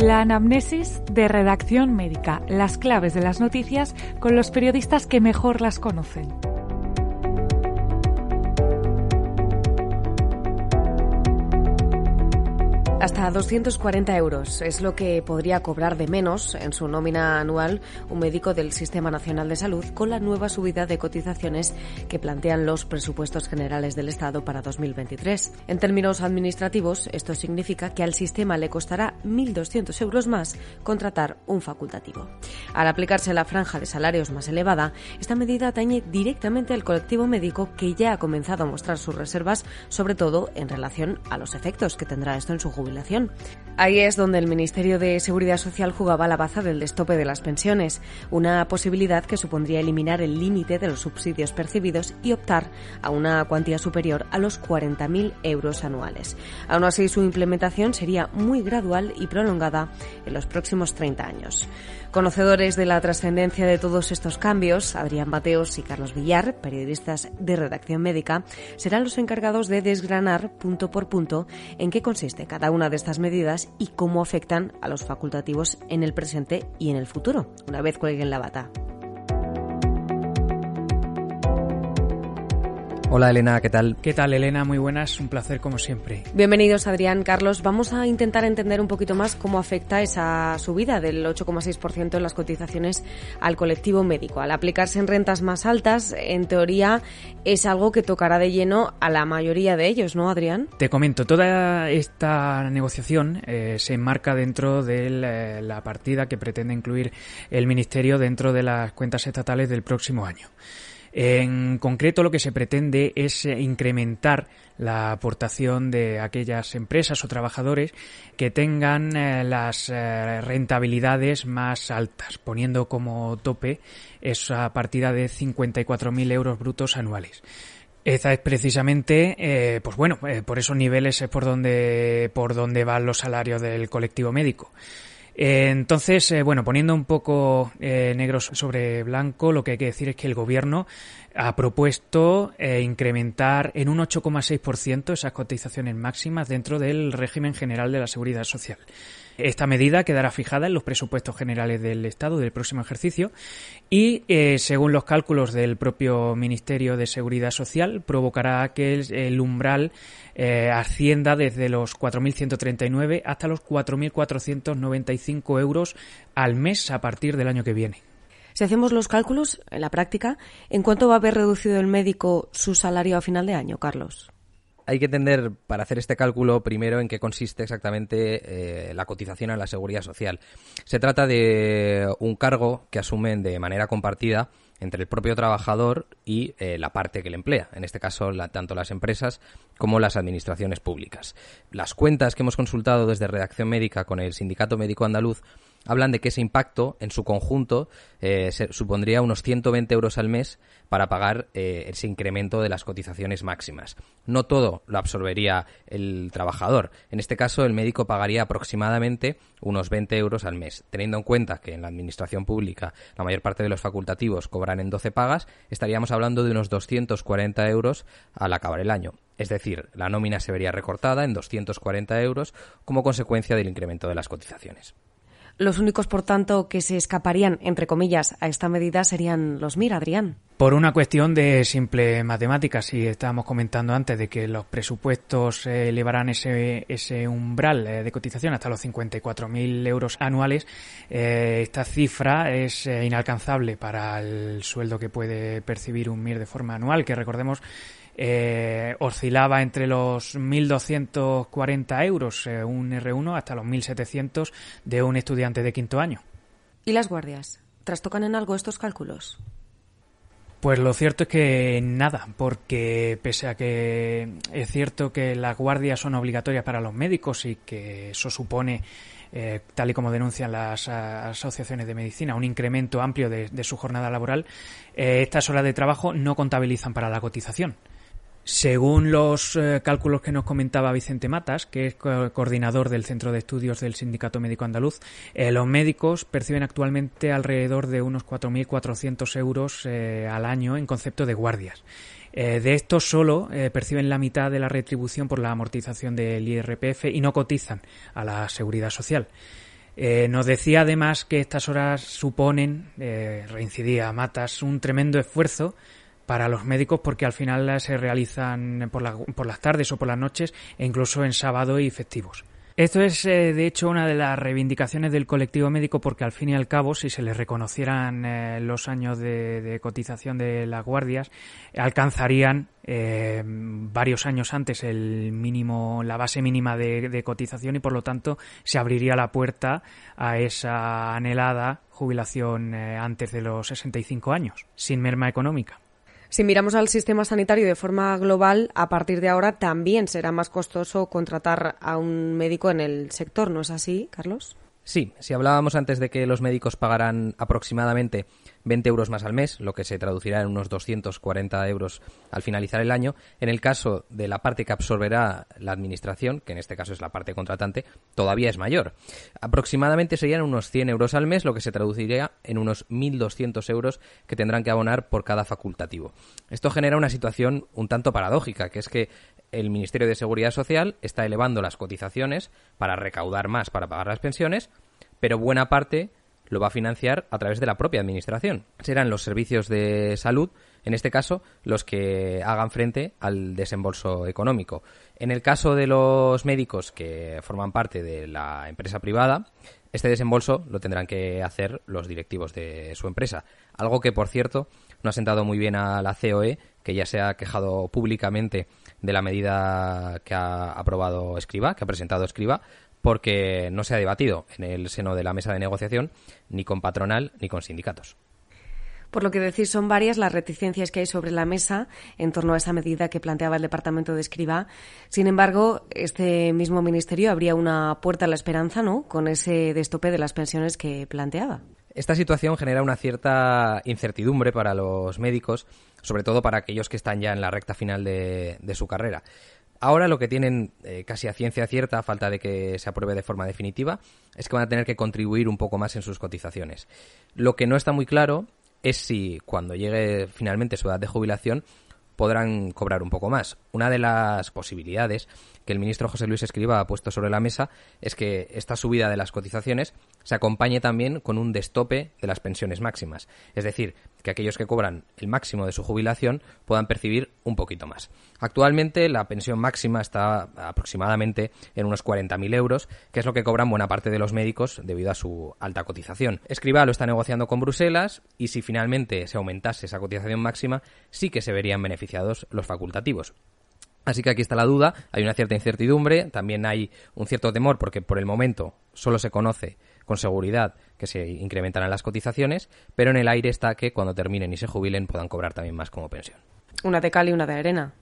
La anamnesis de redacción médica, las claves de las noticias con los periodistas que mejor las conocen. Hasta 240 euros es lo que podría cobrar de menos en su nómina anual un médico del Sistema Nacional de Salud con la nueva subida de cotizaciones que plantean los presupuestos generales del Estado para 2023. En términos administrativos, esto significa que al sistema le costará 1.200 euros más contratar un facultativo. Al aplicarse la franja de salarios más elevada, esta medida atañe directamente al colectivo médico que ya ha comenzado a mostrar sus reservas, sobre todo en relación a los efectos que tendrá esto en su jubilación Ahí es donde el Ministerio de Seguridad Social jugaba la baza del destope de las pensiones, una posibilidad que supondría eliminar el límite de los subsidios percibidos y optar a una cuantía superior a los 40.000 euros anuales. Aún así, su implementación sería muy gradual y prolongada en los próximos 30 años. Conocedores de la trascendencia de todos estos cambios, Adrián Bateos y Carlos Villar, periodistas de redacción médica, serán los encargados de desgranar punto por punto en qué consiste cada de estas medidas y cómo afectan a los facultativos en el presente y en el futuro, una vez cuelguen la bata. Hola Elena, ¿qué tal? ¿Qué tal Elena? Muy buenas, un placer como siempre. Bienvenidos Adrián, Carlos. Vamos a intentar entender un poquito más cómo afecta esa subida del 8,6% en las cotizaciones al colectivo médico. Al aplicarse en rentas más altas, en teoría es algo que tocará de lleno a la mayoría de ellos, ¿no Adrián? Te comento, toda esta negociación eh, se enmarca dentro de eh, la partida que pretende incluir el Ministerio dentro de las cuentas estatales del próximo año. En concreto, lo que se pretende es eh, incrementar la aportación de aquellas empresas o trabajadores que tengan eh, las eh, rentabilidades más altas, poniendo como tope esa partida de 54.000 euros brutos anuales. Esa es precisamente, pues bueno, por esos niveles es por donde, por donde van los salarios del colectivo médico. Eh, entonces, eh, bueno, poniendo un poco eh, negro sobre blanco, lo que hay que decir es que el Gobierno ha propuesto incrementar en un 8,6% esas cotizaciones máximas dentro del régimen general de la seguridad social. Esta medida quedará fijada en los presupuestos generales del Estado del próximo ejercicio y, según los cálculos del propio Ministerio de Seguridad Social, provocará que el umbral eh, ascienda desde los 4.139 hasta los 4.495 euros al mes a partir del año que viene. Si hacemos los cálculos en la práctica, ¿en cuánto va a haber reducido el médico su salario a final de año, Carlos? Hay que entender para hacer este cálculo primero en qué consiste exactamente eh, la cotización a la seguridad social. Se trata de un cargo que asumen de manera compartida entre el propio trabajador y eh, la parte que le emplea, en este caso tanto las empresas como las administraciones públicas. Las cuentas que hemos consultado desde Redacción Médica con el Sindicato Médico Andaluz hablan de que ese impacto en su conjunto eh, supondría unos 120 euros al mes para pagar eh, ese incremento de las cotizaciones máximas. No todo lo absorbería el trabajador. En este caso, el médico pagaría aproximadamente unos 20 euros al mes. Teniendo en cuenta que en la administración pública la mayor parte de los facultativos cobran en 12 pagas, estaríamos hablando de unos 240 euros al acabar el año. Es decir, la nómina se vería recortada en 240 euros como consecuencia del incremento de las cotizaciones. Los únicos, por tanto, que se escaparían, entre comillas, a esta medida serían los MIR, Adrián. Por una cuestión de simple matemática, si estábamos comentando antes de que los presupuestos elevarán ese, ese umbral eh, de cotización hasta los 54.000 euros anuales, eh, esta cifra es eh, inalcanzable para el sueldo que puede percibir un MIR de forma anual, que recordemos eh, oscilaba entre los 1.240 euros eh, un R1 hasta los 1.700 de un estudiante de quinto año. ¿Y las guardias? ¿Trastocan en algo estos cálculos? Pues lo cierto es que nada, porque pese a que es cierto que las guardias son obligatorias para los médicos y que eso supone, eh, tal y como denuncian las asociaciones de medicina, un incremento amplio de, su jornada laboral, estas horas de trabajo no contabilizan para la cotización. Según los eh, cálculos que nos comentaba Vicente Matas, que es coordinador del Centro de Estudios del Sindicato Médico Andaluz, eh, los médicos perciben actualmente alrededor de unos 4.400 euros eh, al año en concepto de guardias. de estos solo perciben la mitad de la retribución por la amortización del IRPF y no cotizan a la seguridad social. Nos decía además que estas horas suponen, reincidía Matas, un tremendo esfuerzo para los médicos porque al final se realizan por, por las tardes o por las noches e incluso en sábado y festivos. Esto es, eh, de hecho, una de las reivindicaciones del colectivo médico porque, al fin y al cabo, si se les reconocieran eh, los años de, cotización de las guardias, alcanzarían eh, varios años antes el mínimo, la base mínima de, de cotización y, por lo tanto, se abriría la puerta a esa anhelada jubilación antes de los 65 años, sin merma económica. Si miramos al sistema sanitario de forma global, a partir de ahora también será más costoso contratar a un médico en el sector, ¿no es así, Carlos? Sí, si hablábamos antes de que los médicos pagarán aproximadamente 20 euros más al mes, lo que se traducirá en unos 240 euros al finalizar el año. En el caso de la parte que absorberá la administración, que en este caso es la parte contratante, todavía es mayor. Aproximadamente serían unos 100 euros al mes, lo que se traduciría en unos 1.200 euros que tendrán que abonar por cada facultativo. Esto genera una situación un tanto paradójica, que es que el Ministerio de Seguridad Social está elevando las cotizaciones para recaudar más para pagar las pensiones, pero buena parte lo va a financiar a través de la propia administración. Serán los servicios de salud, en este caso, los que hagan frente al desembolso económico. En el caso de los médicos que forman parte de la empresa privada, este desembolso lo tendrán que hacer los directivos de su empresa. Algo que, por cierto, no ha sentado muy bien a la COE, que ya se ha quejado públicamente de la medida que ha aprobado Escriba, que ha presentado Escriba, porque no se ha debatido en el seno de la mesa de negociación ni con patronal ni con sindicatos. Por lo que decís, son varias las reticencias que hay sobre la mesa en torno a esa medida que planteaba el departamento de Escriba. Sin embargo, este mismo ministerio abría una puerta a la esperanza, ¿no? Con ese destope de las pensiones que planteaba. Esta situación genera una cierta incertidumbre para los médicos, sobre todo para aquellos que están ya en la recta final de, de su carrera. Ahora lo que tienen eh, casi a ciencia cierta, a falta de que se apruebe de forma definitiva, es que van a tener que contribuir un poco más en sus cotizaciones. Lo que no está muy claro es si cuando llegue finalmente su edad de jubilación podrán cobrar un poco más. Una de las posibilidades que el ministro José Luis Escriba ha puesto sobre la mesa es que esta subida de las cotizaciones se acompañe también con un destope de las pensiones máximas. Es decir, que aquellos que cobran el máximo de su jubilación puedan percibir un poquito más. Actualmente la pensión máxima está aproximadamente en unos 40.000 euros, que es lo que cobran buena parte de los médicos debido a su alta cotización. Escriba lo está negociando con Bruselas y si finalmente se aumentase esa cotización máxima, sí que se verían beneficiados los facultativos. Así que aquí está la duda, hay una cierta incertidumbre, también hay un cierto temor porque por el momento solo se conoce con seguridad que se incrementarán las cotizaciones, pero en el aire está que cuando terminen y se jubilen puedan cobrar también más como pensión. Una de cal y una de arena.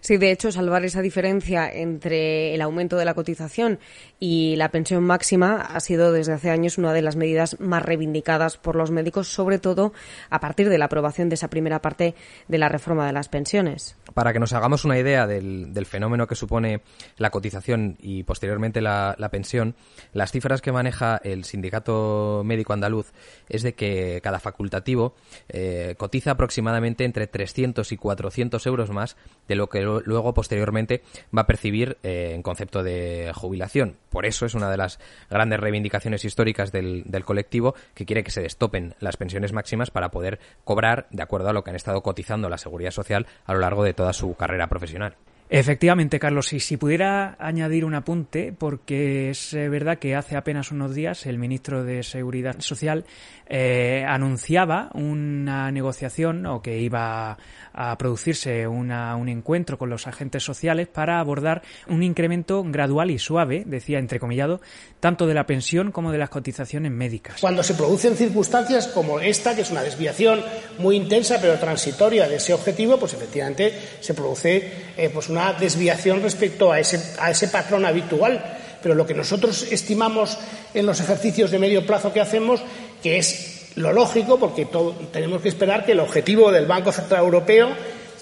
Sí, de hecho, salvar esa diferencia entre el aumento de la cotización y la pensión máxima ha sido desde hace años una de las medidas más reivindicadas por los médicos, sobre todo a partir de la aprobación de esa primera parte de la reforma de las pensiones. Para que nos hagamos una idea del, fenómeno que supone la cotización y posteriormente la, pensión, las cifras que maneja el Sindicato Médico Andaluz es de que cada facultativo eh, cotiza aproximadamente entre 300 y 400 euros más de lo que luego posteriormente va a percibir eh, en concepto de jubilación. Por eso es una de las grandes reivindicaciones históricas del, del colectivo que quiere que se destopen las pensiones máximas para poder cobrar de acuerdo a lo que han estado cotizando la seguridad social a lo largo de toda su carrera profesional. Efectivamente, Carlos, y si pudiera añadir un apunte, porque es eh, verdad que hace apenas unos días el ministro de Seguridad Social eh, anunciaba una negociación o que iba a producirse una, un encuentro con los agentes sociales para abordar un incremento gradual y suave, decía entrecomillado, tanto de la pensión como de las cotizaciones médicas. Cuando se producen circunstancias como esta, que es una desviación muy intensa pero transitoria de ese objetivo, pues efectivamente se produce eh, pues una desviación respecto a ese, a ese patrón habitual. Pero lo que nosotros estimamos en los ejercicios de medio plazo que hacemos, que es lo lógico, porque tenemos que esperar que el objetivo del Banco Central Europeo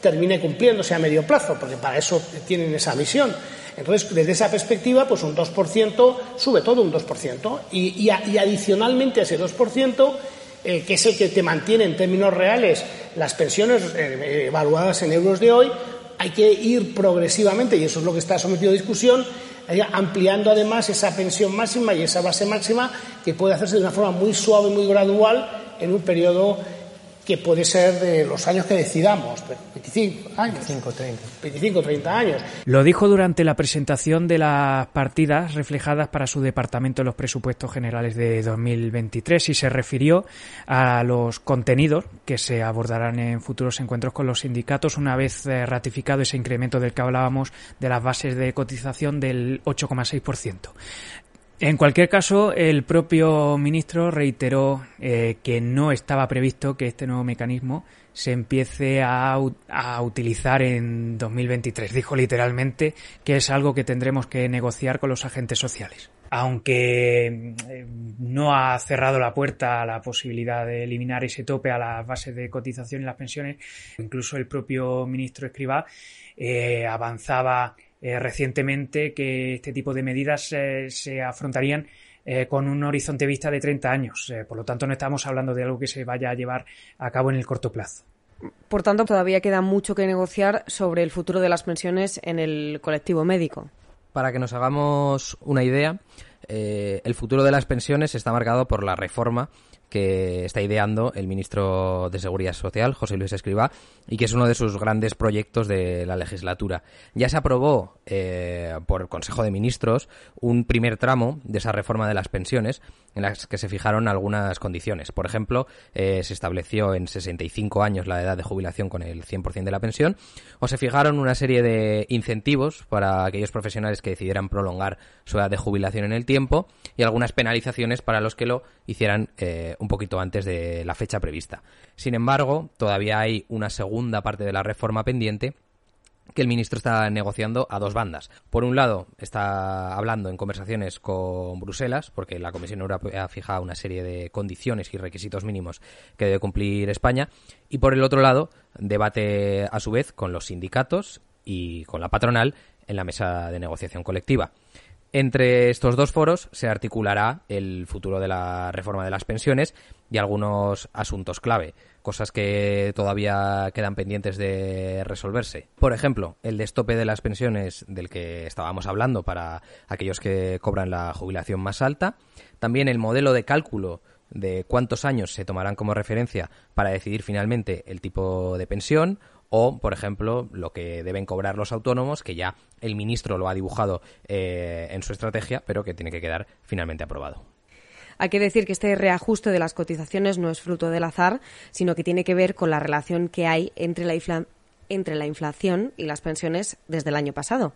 termine cumpliéndose a medio plazo, porque para eso tienen esa misión. Entonces, desde esa perspectiva, pues un 2% sube todo un 2%. Y, y, adicionalmente a ese 2%, eh, que es el que te mantiene en términos reales las pensiones eh, evaluadas en euros de hoy, hay que ir progresivamente, y eso es lo que está sometido a discusión, eh, ampliando además esa pensión máxima y esa base máxima que puede hacerse de una forma muy suave, muy gradual en un periodo que puede ser de los años que decidamos, 25 años. 25, 30. 25, 30 años. Lo dijo durante la presentación de las partidas reflejadas para su departamento en los presupuestos generales de 2023 y se refirió a los contenidos que se abordarán en futuros encuentros con los sindicatos una vez eh, ratificado ese incremento del que hablábamos de las bases de cotización del 8,6%. En cualquier caso, el propio ministro reiteró eh, que no estaba previsto que este nuevo mecanismo se empiece a, utilizar en 2023. Dijo literalmente que es algo que tendremos que negociar con los agentes sociales. Aunque eh, no ha cerrado la puerta a la posibilidad de eliminar ese tope a las bases de cotización y las pensiones, incluso el propio ministro Escribá eh, avanzaba eh, recientemente que este tipo de medidas eh, se afrontarían eh, con un horizonte vista de 30 años. por lo tanto, no estamos hablando de algo que se vaya a llevar a cabo en el corto plazo. Por tanto, todavía queda mucho que negociar sobre el futuro de las pensiones en el colectivo médico. Para que nos hagamos una idea, el futuro de las pensiones está marcado por la reforma que está ideando el ministro de Seguridad Social, José Luis Escribá, y que es uno de sus grandes proyectos de la legislatura. Ya se aprobó eh, por el Consejo de Ministros un primer tramo de esa reforma de las pensiones en las que se fijaron algunas condiciones. Por ejemplo, eh, se estableció en 65 años la edad de jubilación con el 100% de la pensión, o se fijaron una serie de incentivos para aquellos profesionales que decidieran prolongar su edad de jubilación en el tiempo y algunas penalizaciones para los que lo hicieran eh, un poquito antes de la fecha prevista. Sin embargo, todavía hay una segunda parte de la reforma pendiente que el ministro está negociando a dos bandas. Por un lado, está hablando en conversaciones con Bruselas, porque la Comisión Europea fija una serie de condiciones y requisitos mínimos que debe cumplir España. Y por el otro lado, debate a su vez con los sindicatos y con la patronal en la mesa de negociación colectiva. Entre estos dos foros se articulará el futuro de la reforma de las pensiones y algunos asuntos clave, cosas que todavía quedan pendientes de resolverse. Por ejemplo, el destope de las pensiones del que estábamos hablando para aquellos que cobran la jubilación más alta, también el modelo de cálculo de cuántos años se tomarán como referencia para decidir finalmente el tipo de pensión o, por ejemplo, lo que deben cobrar los autónomos, que ya el ministro lo ha dibujado eh, en su estrategia, pero que tiene que quedar finalmente aprobado. Hay que decir que este reajuste de las cotizaciones no es fruto del azar, sino que tiene que ver con la relación que hay entre la, entre la inflación y las pensiones desde el año pasado.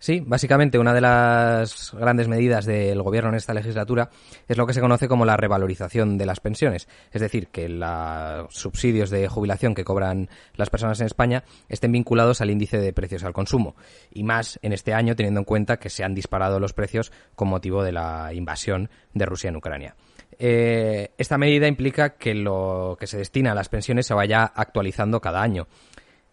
Sí, básicamente una de las grandes medidas del gobierno en esta legislatura es lo que se conoce como la revalorización de las pensiones. Es decir, que los subsidios de jubilación que cobran las personas en España estén vinculados al índice de precios al consumo. Y más en este año teniendo en cuenta que se han disparado los precios con motivo de la invasión de Rusia en Ucrania. Eh, esta medida implica que lo que se destina a las pensiones se vaya actualizando cada año.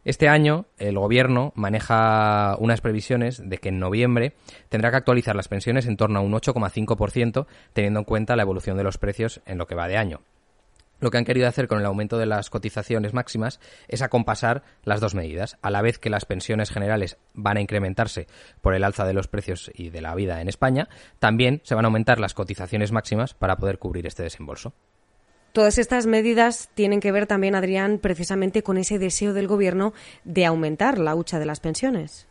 Este año el gobierno maneja unas previsiones de que en noviembre tendrá que actualizar las pensiones en torno a un 8,5% teniendo en cuenta la evolución de los precios en lo que va de año. Lo que han querido hacer con el aumento de las cotizaciones máximas es acompasar las dos medidas. A la vez que las pensiones generales van a incrementarse por el alza de los precios y de la vida en España, también se van a aumentar las cotizaciones máximas para poder cubrir este desembolso. Todas estas medidas tienen que ver también, Adrián, precisamente con ese deseo del Gobierno de aumentar la hucha de las pensiones.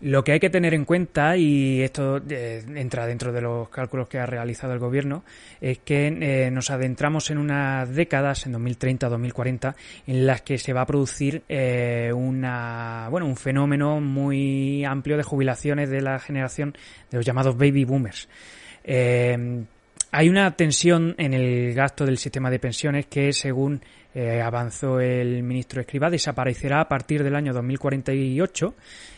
Lo que hay que tener en cuenta, y esto eh, entra dentro de los cálculos que ha realizado el Gobierno, es que eh, nos adentramos en unas décadas, en 2030-2040, en las que se va a producir eh, una, un fenómeno muy amplio de jubilaciones de la generación de los llamados baby boomers. Hay una tensión en el gasto del sistema de pensiones que, según eh, avanzó el ministro Escribá, desaparecerá a partir del año 2048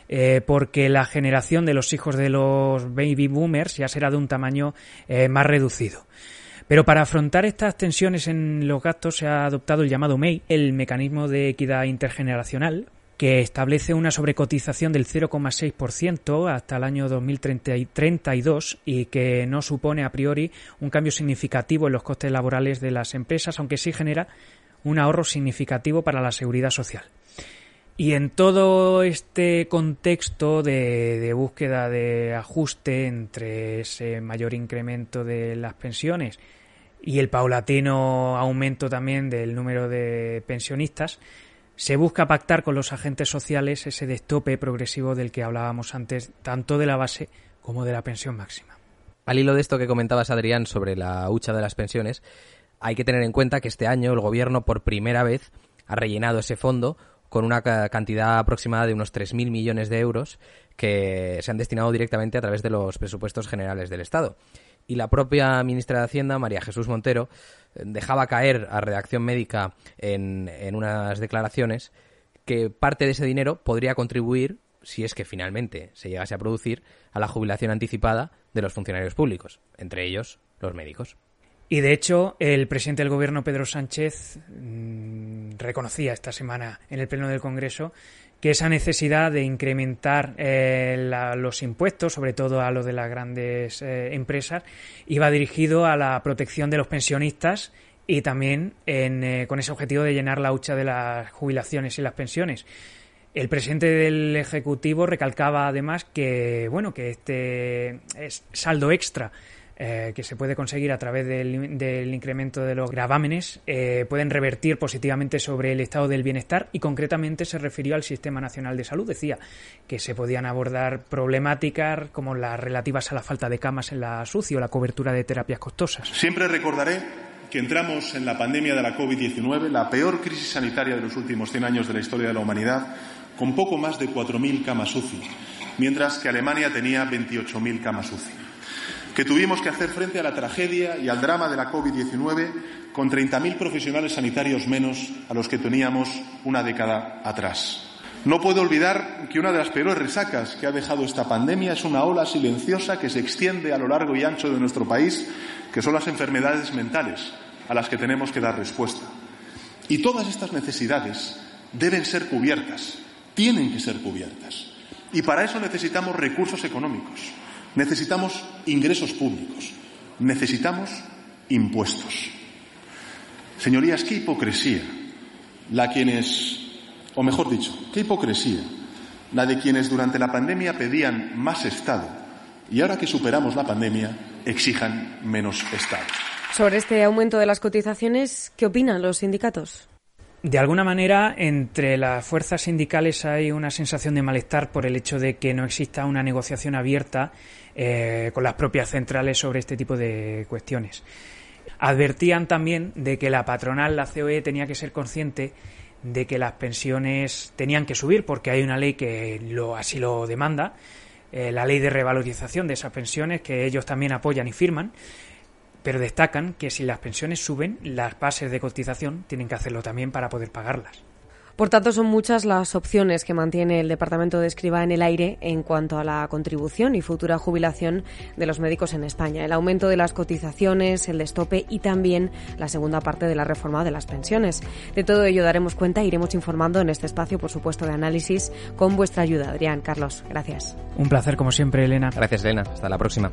eh, porque la generación de los hijos de los baby boomers ya será de un tamaño eh, más reducido. Pero para afrontar estas tensiones en los gastos se ha adoptado el llamado MEI, el mecanismo de equidad intergeneracional, que establece una sobrecotización del 0,6% hasta el año 2032 y que no supone a priori un cambio significativo en los costes laborales de las empresas, aunque sí genera un ahorro significativo para la seguridad social. Y en todo este contexto de, de, búsqueda de ajuste entre ese mayor incremento de las pensiones y el paulatino aumento también del número de pensionistas, se busca pactar con los agentes sociales ese destope progresivo del que hablábamos antes, tanto de la base como de la pensión máxima. Al hilo de esto que comentabas, Adrián, sobre la hucha de las pensiones, hay que tener en cuenta que este año el Gobierno por primera vez ha rellenado ese fondo con una cantidad aproximada de unos 3.000 millones de euros que se han destinado directamente a través de los presupuestos generales del Estado. Y la propia ministra de Hacienda, María Jesús Montero, dejaba caer a redacción médica en, en unas declaraciones que parte de ese dinero podría contribuir, si es que finalmente se llegase a producir, a la jubilación anticipada de los funcionarios públicos, entre ellos los médicos. Y de hecho, el presidente del gobierno, Pedro Sánchez, mm, reconocía esta semana en el Pleno del Congreso que esa necesidad de incrementar eh, los impuestos, sobre todo a los de las grandes eh, empresas, iba dirigido a la protección de los pensionistas y también eh, con ese objetivo de llenar la hucha de las jubilaciones y las pensiones. El presidente del Ejecutivo recalcaba además que bueno que este saldo extra eh, que se puede conseguir a través del, incremento de los gravámenes eh, pueden revertir positivamente sobre el estado del bienestar y concretamente se refirió al Sistema Nacional de Salud. Decía que se podían abordar problemáticas como las relativas a la falta de camas en la SUCI o la cobertura de terapias costosas. Siempre recordaré que entramos en la pandemia de la COVID-19, la peor crisis sanitaria de los últimos 100 años de la historia de la humanidad, con poco más de 4.000 camas UCI, mientras que Alemania tenía 28.000 camas UCI que tuvimos que hacer frente a la tragedia y al drama de la COVID-19 con 30.000 profesionales sanitarios menos a los que teníamos una década atrás. No puedo olvidar que una de las peores resacas que ha dejado esta pandemia es una ola silenciosa que se extiende a lo largo y ancho de nuestro país, que son las enfermedades mentales a las que tenemos que dar respuesta. Y todas estas necesidades deben ser cubiertas, tienen que ser cubiertas. Y para eso necesitamos recursos económicos Necesitamos ingresos públicos, necesitamos impuestos. Señorías, qué hipocresía la quienes, o mejor dicho, qué hipocresía la de quienes durante la pandemia pedían más Estado y ahora que superamos la pandemia exijan menos Estado. Sobre este aumento de las cotizaciones, ¿qué opinan los sindicatos? De alguna manera, entre las fuerzas sindicales hay una sensación de malestar por el hecho de que no exista una negociación abierta eh, con las propias centrales sobre este tipo de cuestiones. Advertían también de que la patronal, la COE, tenía que ser consciente de que las pensiones tenían que subir porque hay una ley que lo, así lo demanda, eh, la ley de revalorización de esas pensiones que ellos también apoyan y firman pero destacan que si las pensiones suben, las bases de cotización tienen que hacerlo también para poder pagarlas. Por tanto, son muchas las opciones que mantiene el Departamento de Escriba en el aire en cuanto a la contribución y futura jubilación de los médicos en España. El aumento de las cotizaciones, el destope y también la segunda parte de la reforma de las pensiones. De todo ello daremos cuenta e iremos informando en este espacio, por supuesto, de análisis con vuestra ayuda. Adrián, Carlos, gracias. Un placer, como siempre, Elena. Gracias, Elena. Hasta la próxima.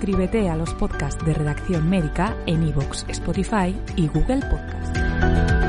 Suscríbete a los podcasts de Redacción Médica en iVoox, Spotify y Google Podcast.